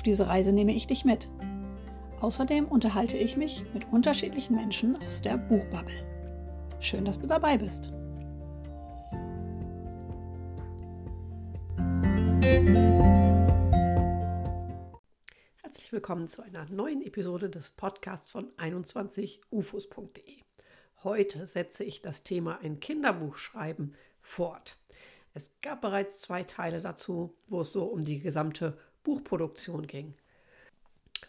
Auf diese Reise nehme ich dich mit. Außerdem unterhalte ich mich mit unterschiedlichen Menschen aus der Buchbubble. Schön, dass du dabei bist. Herzlich willkommen zu einer neuen Episode des Podcasts von 21ufos.de. Heute setze ich das Thema ein Kinderbuch schreiben fort. Es gab bereits zwei Teile dazu, wo es so um die gesamte Buchproduktion ging.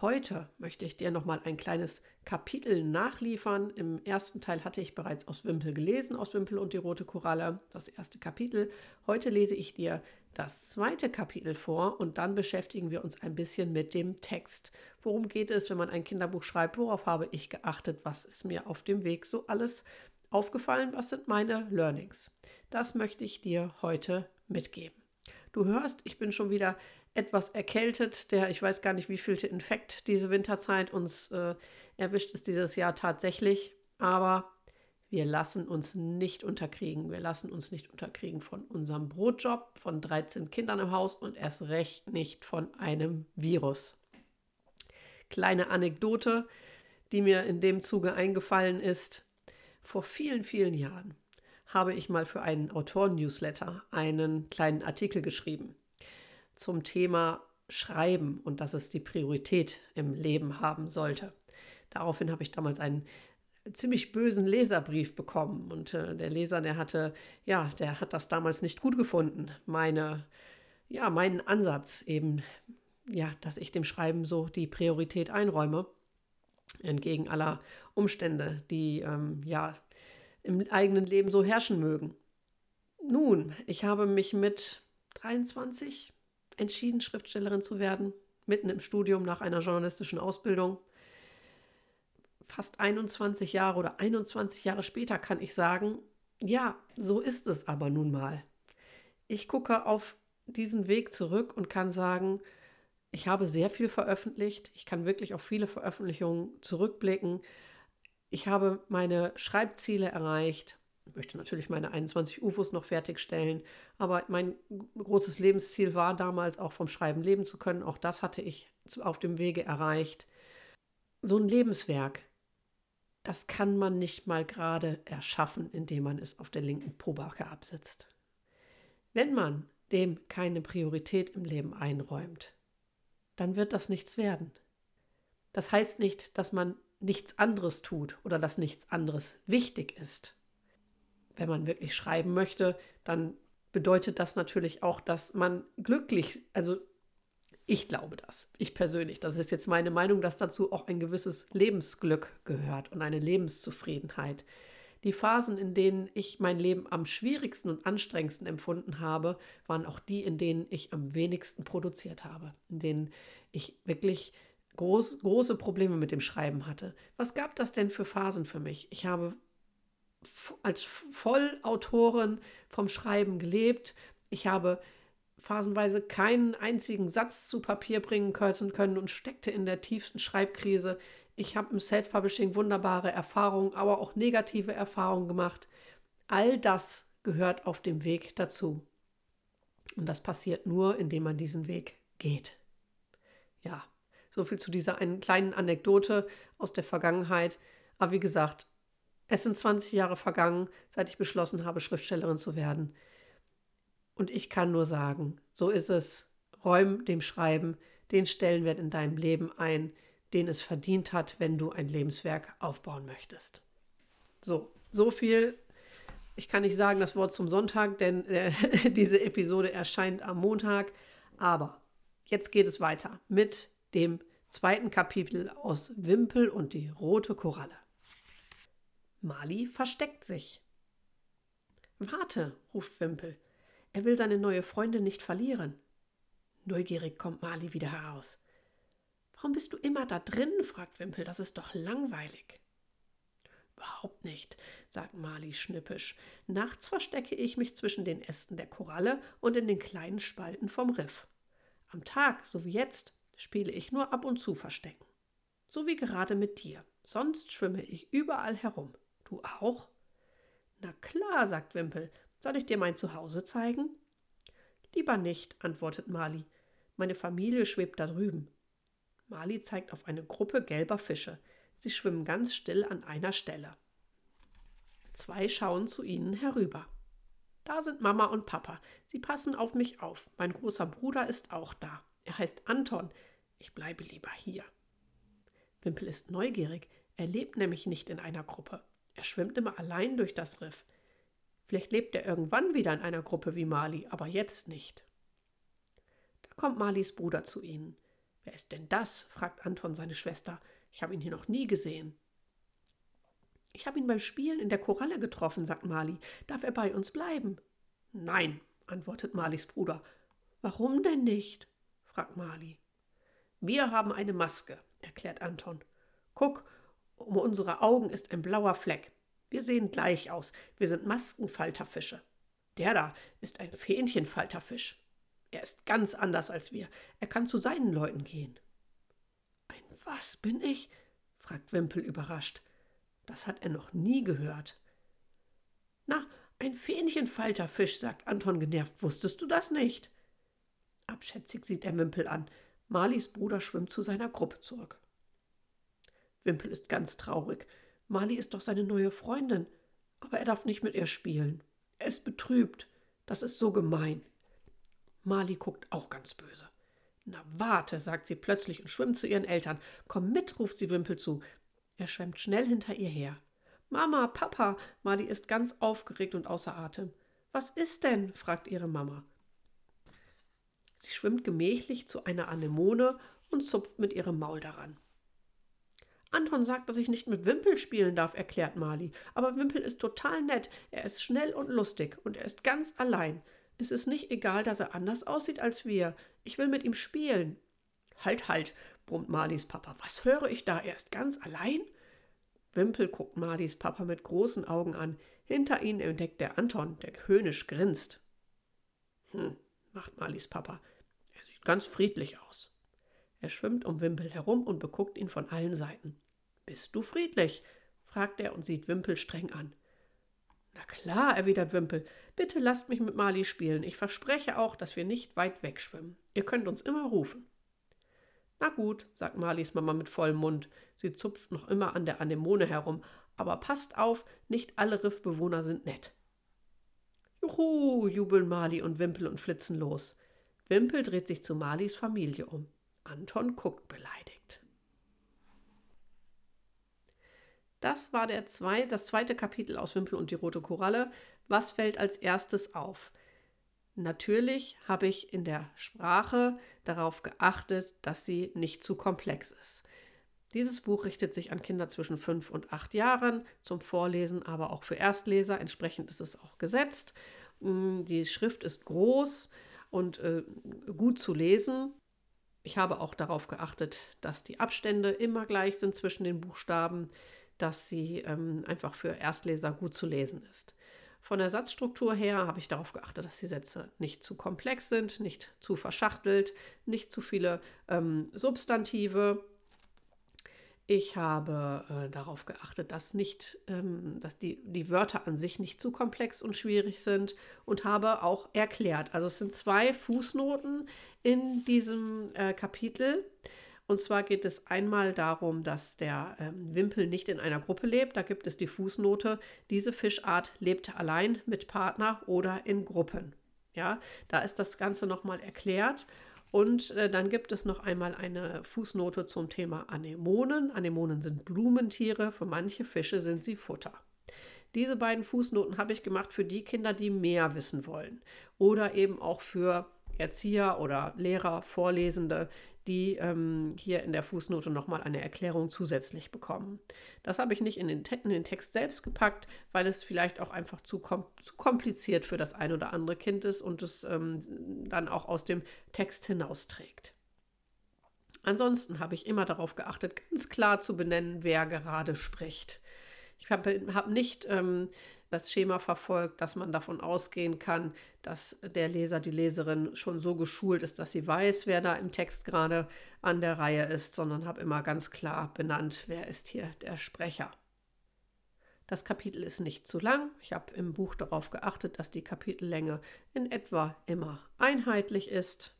Heute möchte ich dir noch mal ein kleines Kapitel nachliefern. Im ersten Teil hatte ich bereits aus Wimpel gelesen, aus Wimpel und die rote Koralle, das erste Kapitel. Heute lese ich dir das zweite Kapitel vor und dann beschäftigen wir uns ein bisschen mit dem Text. Worum geht es, wenn man ein Kinderbuch schreibt? Worauf habe ich geachtet? Was ist mir auf dem Weg so alles aufgefallen? Was sind meine Learnings? Das möchte ich dir heute mitgeben. Du hörst, ich bin schon wieder etwas erkältet. Der, ich weiß gar nicht, wie vielte Infekt diese Winterzeit uns äh, erwischt ist dieses Jahr tatsächlich. Aber wir lassen uns nicht unterkriegen. Wir lassen uns nicht unterkriegen von unserem Brotjob, von 13 Kindern im Haus und erst recht nicht von einem Virus. Kleine Anekdote, die mir in dem Zuge eingefallen ist. Vor vielen, vielen Jahren habe ich mal für einen Autoren-Newsletter einen kleinen Artikel geschrieben zum Thema Schreiben und dass es die Priorität im Leben haben sollte. Daraufhin habe ich damals einen ziemlich bösen Leserbrief bekommen und äh, der Leser, der hatte, ja, der hat das damals nicht gut gefunden, meine, ja, meinen Ansatz eben, ja, dass ich dem Schreiben so die Priorität einräume, entgegen aller Umstände, die, ähm, ja, im eigenen Leben so herrschen mögen. Nun, ich habe mich mit 23 entschieden, Schriftstellerin zu werden, mitten im Studium nach einer journalistischen Ausbildung fast 21 Jahre oder 21 Jahre später kann ich sagen, ja, so ist es aber nun mal. Ich gucke auf diesen Weg zurück und kann sagen, ich habe sehr viel veröffentlicht. Ich kann wirklich auf viele Veröffentlichungen zurückblicken. Ich habe meine Schreibziele erreicht. Ich möchte natürlich meine 21 UFOs noch fertigstellen. Aber mein großes Lebensziel war damals auch vom Schreiben leben zu können. Auch das hatte ich auf dem Wege erreicht. So ein Lebenswerk, das kann man nicht mal gerade erschaffen, indem man es auf der linken Pobacke absitzt. Wenn man dem keine Priorität im Leben einräumt, dann wird das nichts werden. Das heißt nicht, dass man nichts anderes tut oder dass nichts anderes wichtig ist. Wenn man wirklich schreiben möchte, dann bedeutet das natürlich auch, dass man glücklich, also ich glaube das. Ich persönlich. Das ist jetzt meine Meinung, dass dazu auch ein gewisses Lebensglück gehört und eine Lebenszufriedenheit. Die Phasen, in denen ich mein Leben am schwierigsten und anstrengendsten empfunden habe, waren auch die, in denen ich am wenigsten produziert habe, in denen ich wirklich groß, große Probleme mit dem Schreiben hatte. Was gab das denn für Phasen für mich? Ich habe als Vollautorin vom Schreiben gelebt. Ich habe phasenweise keinen einzigen Satz zu Papier bringen können und steckte in der tiefsten Schreibkrise. Ich habe im Self-Publishing wunderbare Erfahrungen, aber auch negative Erfahrungen gemacht. All das gehört auf dem Weg dazu. Und das passiert nur, indem man diesen Weg geht. Ja, so viel zu dieser einen kleinen Anekdote aus der Vergangenheit. Aber wie gesagt, es sind 20 Jahre vergangen, seit ich beschlossen habe, Schriftstellerin zu werden. Und ich kann nur sagen, so ist es. Räum dem Schreiben den Stellenwert in deinem Leben ein, den es verdient hat, wenn du ein Lebenswerk aufbauen möchtest. So, so viel. Ich kann nicht sagen das Wort zum Sonntag, denn äh, diese Episode erscheint am Montag. Aber jetzt geht es weiter mit dem zweiten Kapitel aus Wimpel und die rote Koralle. Mali versteckt sich. Warte, ruft Wimpel. Er will seine neue Freundin nicht verlieren. Neugierig kommt Mali wieder heraus. Warum bist du immer da drin? fragt Wimpel. Das ist doch langweilig. Überhaupt nicht, sagt Mali schnippisch. Nachts verstecke ich mich zwischen den Ästen der Koralle und in den kleinen Spalten vom Riff. Am Tag, so wie jetzt, spiele ich nur ab und zu Verstecken. So wie gerade mit dir. Sonst schwimme ich überall herum. Du auch? Na klar, sagt Wimpel. Soll ich dir mein Zuhause zeigen? Lieber nicht, antwortet Mali. Meine Familie schwebt da drüben. Mali zeigt auf eine Gruppe gelber Fische. Sie schwimmen ganz still an einer Stelle. Zwei schauen zu ihnen herüber. Da sind Mama und Papa. Sie passen auf mich auf. Mein großer Bruder ist auch da. Er heißt Anton. Ich bleibe lieber hier. Wimpel ist neugierig. Er lebt nämlich nicht in einer Gruppe. Er schwimmt immer allein durch das Riff. Vielleicht lebt er irgendwann wieder in einer Gruppe wie Mali, aber jetzt nicht. Da kommt Malis Bruder zu ihnen. Wer ist denn das? fragt Anton seine Schwester. Ich habe ihn hier noch nie gesehen. Ich habe ihn beim Spielen in der Koralle getroffen, sagt Mali. Darf er bei uns bleiben? Nein, antwortet Malis Bruder. Warum denn nicht? fragt Mali. Wir haben eine Maske, erklärt Anton. Guck, um unsere Augen ist ein blauer Fleck. Wir sehen gleich aus. Wir sind Maskenfalterfische. Der da ist ein Fähnchenfalterfisch. Er ist ganz anders als wir. Er kann zu seinen Leuten gehen. Ein was bin ich? fragt Wimpel überrascht. Das hat er noch nie gehört. Na, ein Fähnchenfalterfisch, sagt Anton genervt. Wusstest du das nicht? Abschätzig sieht er Wimpel an. Malis Bruder schwimmt zu seiner Gruppe zurück. Wimpel ist ganz traurig. Mali ist doch seine neue Freundin, aber er darf nicht mit ihr spielen. Er ist betrübt. Das ist so gemein. Mali guckt auch ganz böse. Na warte, sagt sie plötzlich und schwimmt zu ihren Eltern. Komm mit, ruft sie Wimpel zu. Er schwemmt schnell hinter ihr her. Mama, Papa, Mali ist ganz aufgeregt und außer Atem. Was ist denn? fragt ihre Mama. Sie schwimmt gemächlich zu einer Anemone und zupft mit ihrem Maul daran. Anton sagt, dass ich nicht mit Wimpel spielen darf, erklärt Mali. Aber Wimpel ist total nett. Er ist schnell und lustig und er ist ganz allein. Es ist nicht egal, dass er anders aussieht als wir. Ich will mit ihm spielen. Halt, halt, brummt Malis Papa. Was höre ich da? Er ist ganz allein? Wimpel guckt Malis Papa mit großen Augen an. Hinter ihnen entdeckt der Anton, der höhnisch grinst. Hm, macht Malis Papa. Er sieht ganz friedlich aus. Er schwimmt um Wimpel herum und beguckt ihn von allen Seiten. Bist du friedlich? fragt er und sieht Wimpel streng an. Na klar, erwidert Wimpel. Bitte lasst mich mit Mali spielen. Ich verspreche auch, dass wir nicht weit weg schwimmen. Ihr könnt uns immer rufen. Na gut, sagt Malis Mama mit vollem Mund. Sie zupft noch immer an der Anemone herum. Aber passt auf, nicht alle Riffbewohner sind nett. Juhu, jubeln Mali und Wimpel und flitzen los. Wimpel dreht sich zu Malis Familie um. Anton guckt beleidigt. Das war der zwei, das zweite Kapitel aus Wimpel und die rote Koralle. Was fällt als erstes auf? Natürlich habe ich in der Sprache darauf geachtet, dass sie nicht zu komplex ist. Dieses Buch richtet sich an Kinder zwischen fünf und acht Jahren zum Vorlesen, aber auch für Erstleser. Entsprechend ist es auch gesetzt. Mm, die Schrift ist groß und äh, gut zu lesen. Ich habe auch darauf geachtet, dass die Abstände immer gleich sind zwischen den Buchstaben dass sie ähm, einfach für Erstleser gut zu lesen ist. Von der Satzstruktur her habe ich darauf geachtet, dass die Sätze nicht zu komplex sind, nicht zu verschachtelt, nicht zu viele ähm, Substantive. Ich habe äh, darauf geachtet, dass, nicht, ähm, dass die, die Wörter an sich nicht zu komplex und schwierig sind und habe auch erklärt. Also es sind zwei Fußnoten in diesem äh, Kapitel. Und zwar geht es einmal darum, dass der ähm, Wimpel nicht in einer Gruppe lebt. Da gibt es die Fußnote, diese Fischart lebt allein mit Partner oder in Gruppen. Ja, da ist das Ganze nochmal erklärt. Und äh, dann gibt es noch einmal eine Fußnote zum Thema Anemonen. Anemonen sind Blumenttiere, für manche Fische sind sie Futter. Diese beiden Fußnoten habe ich gemacht für die Kinder, die mehr wissen wollen. Oder eben auch für Erzieher oder Lehrer, Vorlesende, die ähm, hier in der Fußnote nochmal eine Erklärung zusätzlich bekommen. Das habe ich nicht in den, in den, Text selbst gepackt, weil es vielleicht auch einfach zu, kom zu kompliziert für das ein oder andere Kind ist und es ähm, dann auch aus dem Text hinausträgt. Ansonsten habe ich immer darauf geachtet, ganz klar zu benennen, wer gerade spricht. Ich habe hab nicht ähm, das Schema verfolgt, dass man davon ausgehen kann, dass der Leser, die Leserin schon so geschult ist, dass sie weiß, wer da im Text gerade an der Reihe ist, sondern habe immer ganz klar benannt, wer ist hier der Sprecher. Das Kapitel ist nicht zu lang. Ich habe im Buch darauf geachtet, dass die Kapitellänge in etwa immer einheitlich ist.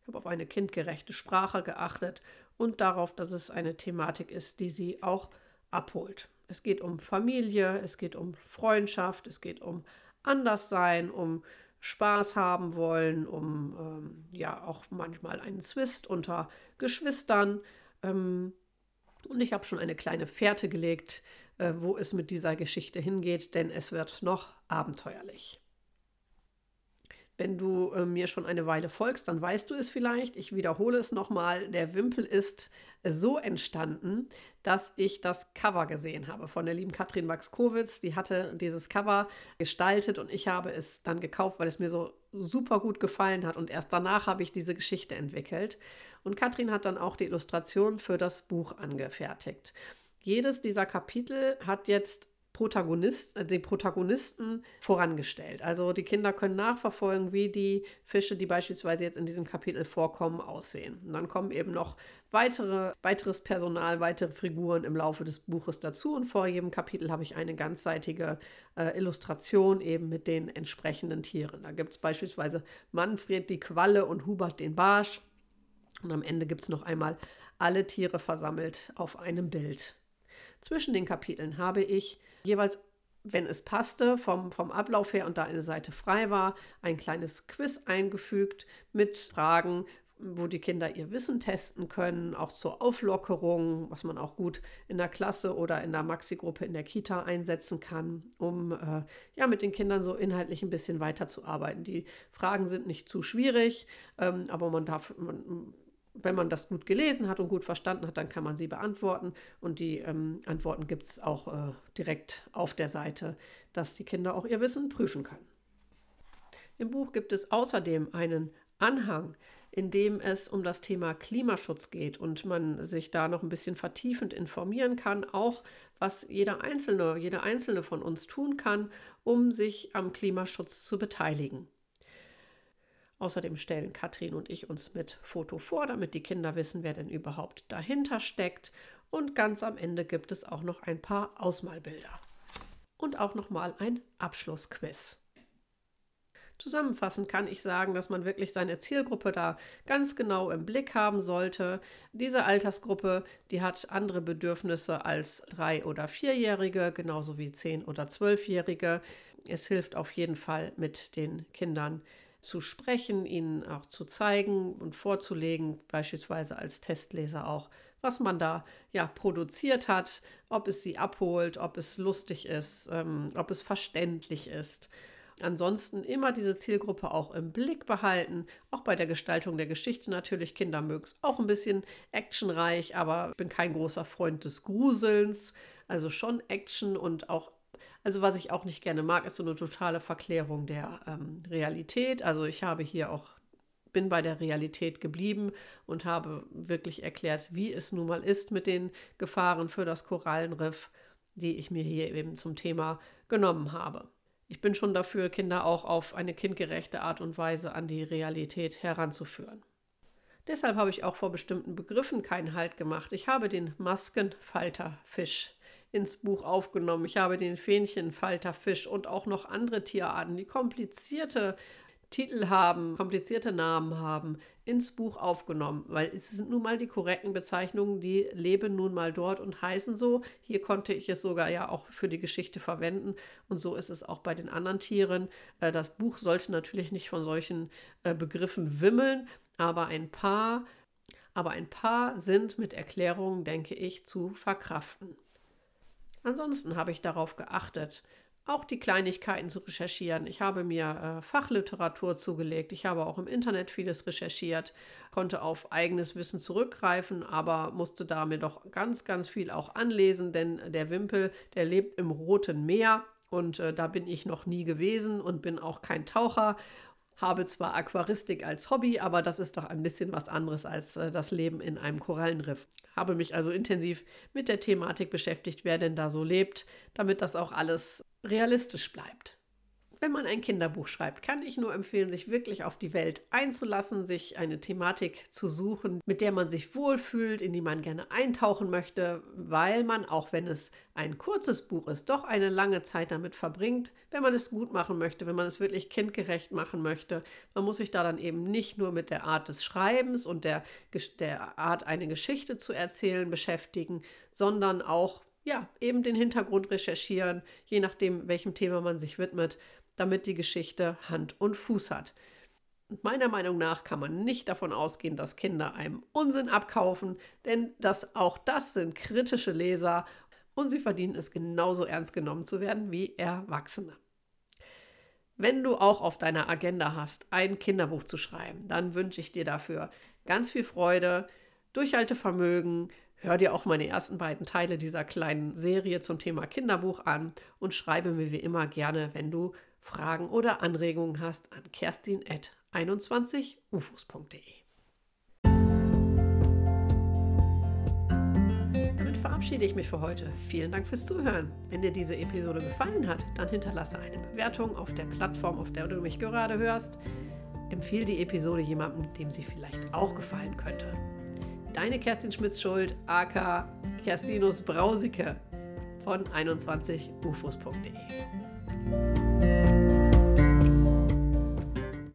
Ich habe auf eine kindgerechte Sprache geachtet und darauf, dass es eine Thematik ist, die sie auch abholt. Es geht um Familie, es geht um Freundschaft, es geht um Anderssein, um Spaß haben wollen, um ähm, ja auch manchmal einen Zwist unter Geschwistern. Ähm, und ich habe schon eine kleine Fährte gelegt, äh, wo es mit dieser Geschichte hingeht, denn es wird noch abenteuerlich. Wenn du äh, mir schon eine Weile folgst, dann weißt du es vielleicht. Ich wiederhole es nochmal. Der Wimpel ist so entstanden, dass ich das Cover gesehen habe von der lieben Katrin Maxkowitz. Die hatte dieses Cover gestaltet und ich habe es dann gekauft, weil es mir so super gut gefallen hat. Und erst danach habe ich diese Geschichte entwickelt. Und Katrin hat dann auch die Illustration für das Buch angefertigt. Jedes dieser Kapitel hat jetzt Protagonist, äh, den Protagonisten vorangestellt. Also die Kinder können nachverfolgen, wie die Fische, die beispielsweise jetzt in diesem Kapitel vorkommen, aussehen. Und dann kommen eben noch weitere, weiteres Personal, weitere Figuren im Laufe des Buches dazu. Und vor jedem Kapitel habe ich eine ganzseitige äh, Illustration eben mit den entsprechenden Tieren. Da gibt es beispielsweise Manfred die Qualle und Hubert den Barsch. Und am Ende gibt es noch einmal alle Tiere versammelt auf einem Bild. Zwischen den Kapiteln habe ich jeweils, wenn es passte, vom, vom Ablauf her und da eine Seite frei war, ein kleines Quiz eingefügt mit Fragen, wo die Kinder ihr Wissen testen können, auch zur Auflockerung, was man auch gut in der Klasse oder in der Maxi-Gruppe in der Kita einsetzen kann, um äh, ja mit den Kindern so inhaltlich ein bisschen weiterzuarbeiten. Die Fragen sind nicht zu schwierig, ähm, aber man darf, man, wenn man das gut gelesen hat und gut verstanden hat, dann kann man sie beantworten. Und die ähm, Antworten gibt es auch äh, direkt auf der Seite, dass die Kinder auch ihr Wissen prüfen können. Im Buch gibt es außerdem einen Anhang, in dem es um das Thema Klimaschutz geht und man sich da noch ein bisschen vertiefend informieren kann, auch was jeder Einzelne, jede Einzelne von uns tun kann, um sich am Klimaschutz zu beteiligen. Außerdem stellen Katrin und ich uns mit Foto vor, damit die Kinder wissen, wer denn überhaupt dahinter steckt. Und ganz am Ende gibt es auch noch ein paar Ausmalbilder. Und auch noch mal ein Abschlussquiz. Zusammenfassend kann ich sagen, dass man wirklich seine Zielgruppe da ganz genau im Blick haben sollte. Diese Altersgruppe, die hat andere Bedürfnisse als drei- oder vierjährige, genauso wie zehn- oder zwölfjährige. Es hilft auf jeden Fall mit den Kindern zu sprechen, ihnen auch zu zeigen und vorzulegen, beispielsweise als Testleser auch, was man da ja produziert hat, ob es sie abholt, ob es lustig ist, ähm, ob es verständlich ist. Ansonsten immer diese Zielgruppe auch im Blick behalten, auch bei der Gestaltung der Geschichte natürlich. Kinder mögen es auch ein bisschen actionreich, aber ich bin kein großer Freund des Gruselns. Also schon Action und auch also was ich auch nicht gerne mag, ist so eine totale Verklärung der ähm, Realität. Also ich habe hier auch bin bei der Realität geblieben und habe wirklich erklärt, wie es nun mal ist mit den Gefahren für das Korallenriff, die ich mir hier eben zum Thema genommen habe. Ich bin schon dafür, Kinder auch auf eine kindgerechte Art und Weise an die Realität heranzuführen. Deshalb habe ich auch vor bestimmten Begriffen keinen Halt gemacht. Ich habe den Maskenfalterfisch ins Buch aufgenommen. Ich habe den Fähnchenfalterfisch und auch noch andere Tierarten, die komplizierte Titel haben, komplizierte Namen haben, ins Buch aufgenommen, weil es sind nun mal die korrekten Bezeichnungen, die leben nun mal dort und heißen so. Hier konnte ich es sogar ja auch für die Geschichte verwenden und so ist es auch bei den anderen Tieren. Äh, das Buch sollte natürlich nicht von solchen äh, Begriffen wimmeln, aber ein paar, aber ein paar sind mit Erklärungen, denke ich, zu verkraften. Ansonsten habe ich darauf geachtet, auch die Kleinigkeiten zu recherchieren. Ich habe mir äh, Fachliteratur zugelegt. Ich habe auch im Internet vieles recherchiert, konnte auf eigenes Wissen zurückgreifen, aber musste da mir doch ganz, ganz viel auch anlesen, denn der Wimpel, der lebt im Roten Meer und äh, da bin ich noch nie gewesen und bin auch kein Taucher. Habe zwar Aquaristik als Hobby, aber das ist doch ein bisschen was anderes als äh, das Leben in einem Korallenriff. Habe mich also intensiv mit der Thematik beschäftigt, wer denn da so lebt, damit das auch alles realistisch bleibt. Wenn man ein Kinderbuch schreibt, kann ich nur empfehlen, sich wirklich auf die Welt einzulassen, sich eine Thematik zu suchen, mit der man sich wohlfühlt, in die man gerne eintauchen möchte, weil man, auch wenn es ein kurzes Buch ist, doch eine lange Zeit damit verbringt, wenn man es gut machen möchte, wenn man es wirklich kindgerecht machen möchte. Man muss sich da dann eben nicht nur mit der Art des Schreibens und der, der Art, eine Geschichte zu erzählen, beschäftigen, sondern auch ja, eben den Hintergrund recherchieren, je nachdem, welchem Thema man sich widmet damit die Geschichte Hand und Fuß hat. meiner Meinung nach kann man nicht davon ausgehen, dass Kinder einem Unsinn abkaufen, denn das, auch das sind kritische Leser und sie verdienen es genauso ernst genommen zu werden wie Erwachsene. Wenn du auch auf deiner Agenda hast, ein Kinderbuch zu schreiben, dann wünsche ich dir dafür ganz viel Freude, Durchhaltevermögen, Hör dir auch meine ersten beiden Teile dieser kleinen Serie zum Thema Kinderbuch an und schreibe mir wie immer gerne, wenn du Fragen oder Anregungen hast, an kerstin.21ufos.de. Damit verabschiede ich mich für heute. Vielen Dank fürs Zuhören. Wenn dir diese Episode gefallen hat, dann hinterlasse eine Bewertung auf der Plattform, auf der du mich gerade hörst. Empfehle die Episode jemandem, dem sie vielleicht auch gefallen könnte. Deine Kerstin Schmitz-Schuld, aka Kerstinus Brausike von 21ufos.de.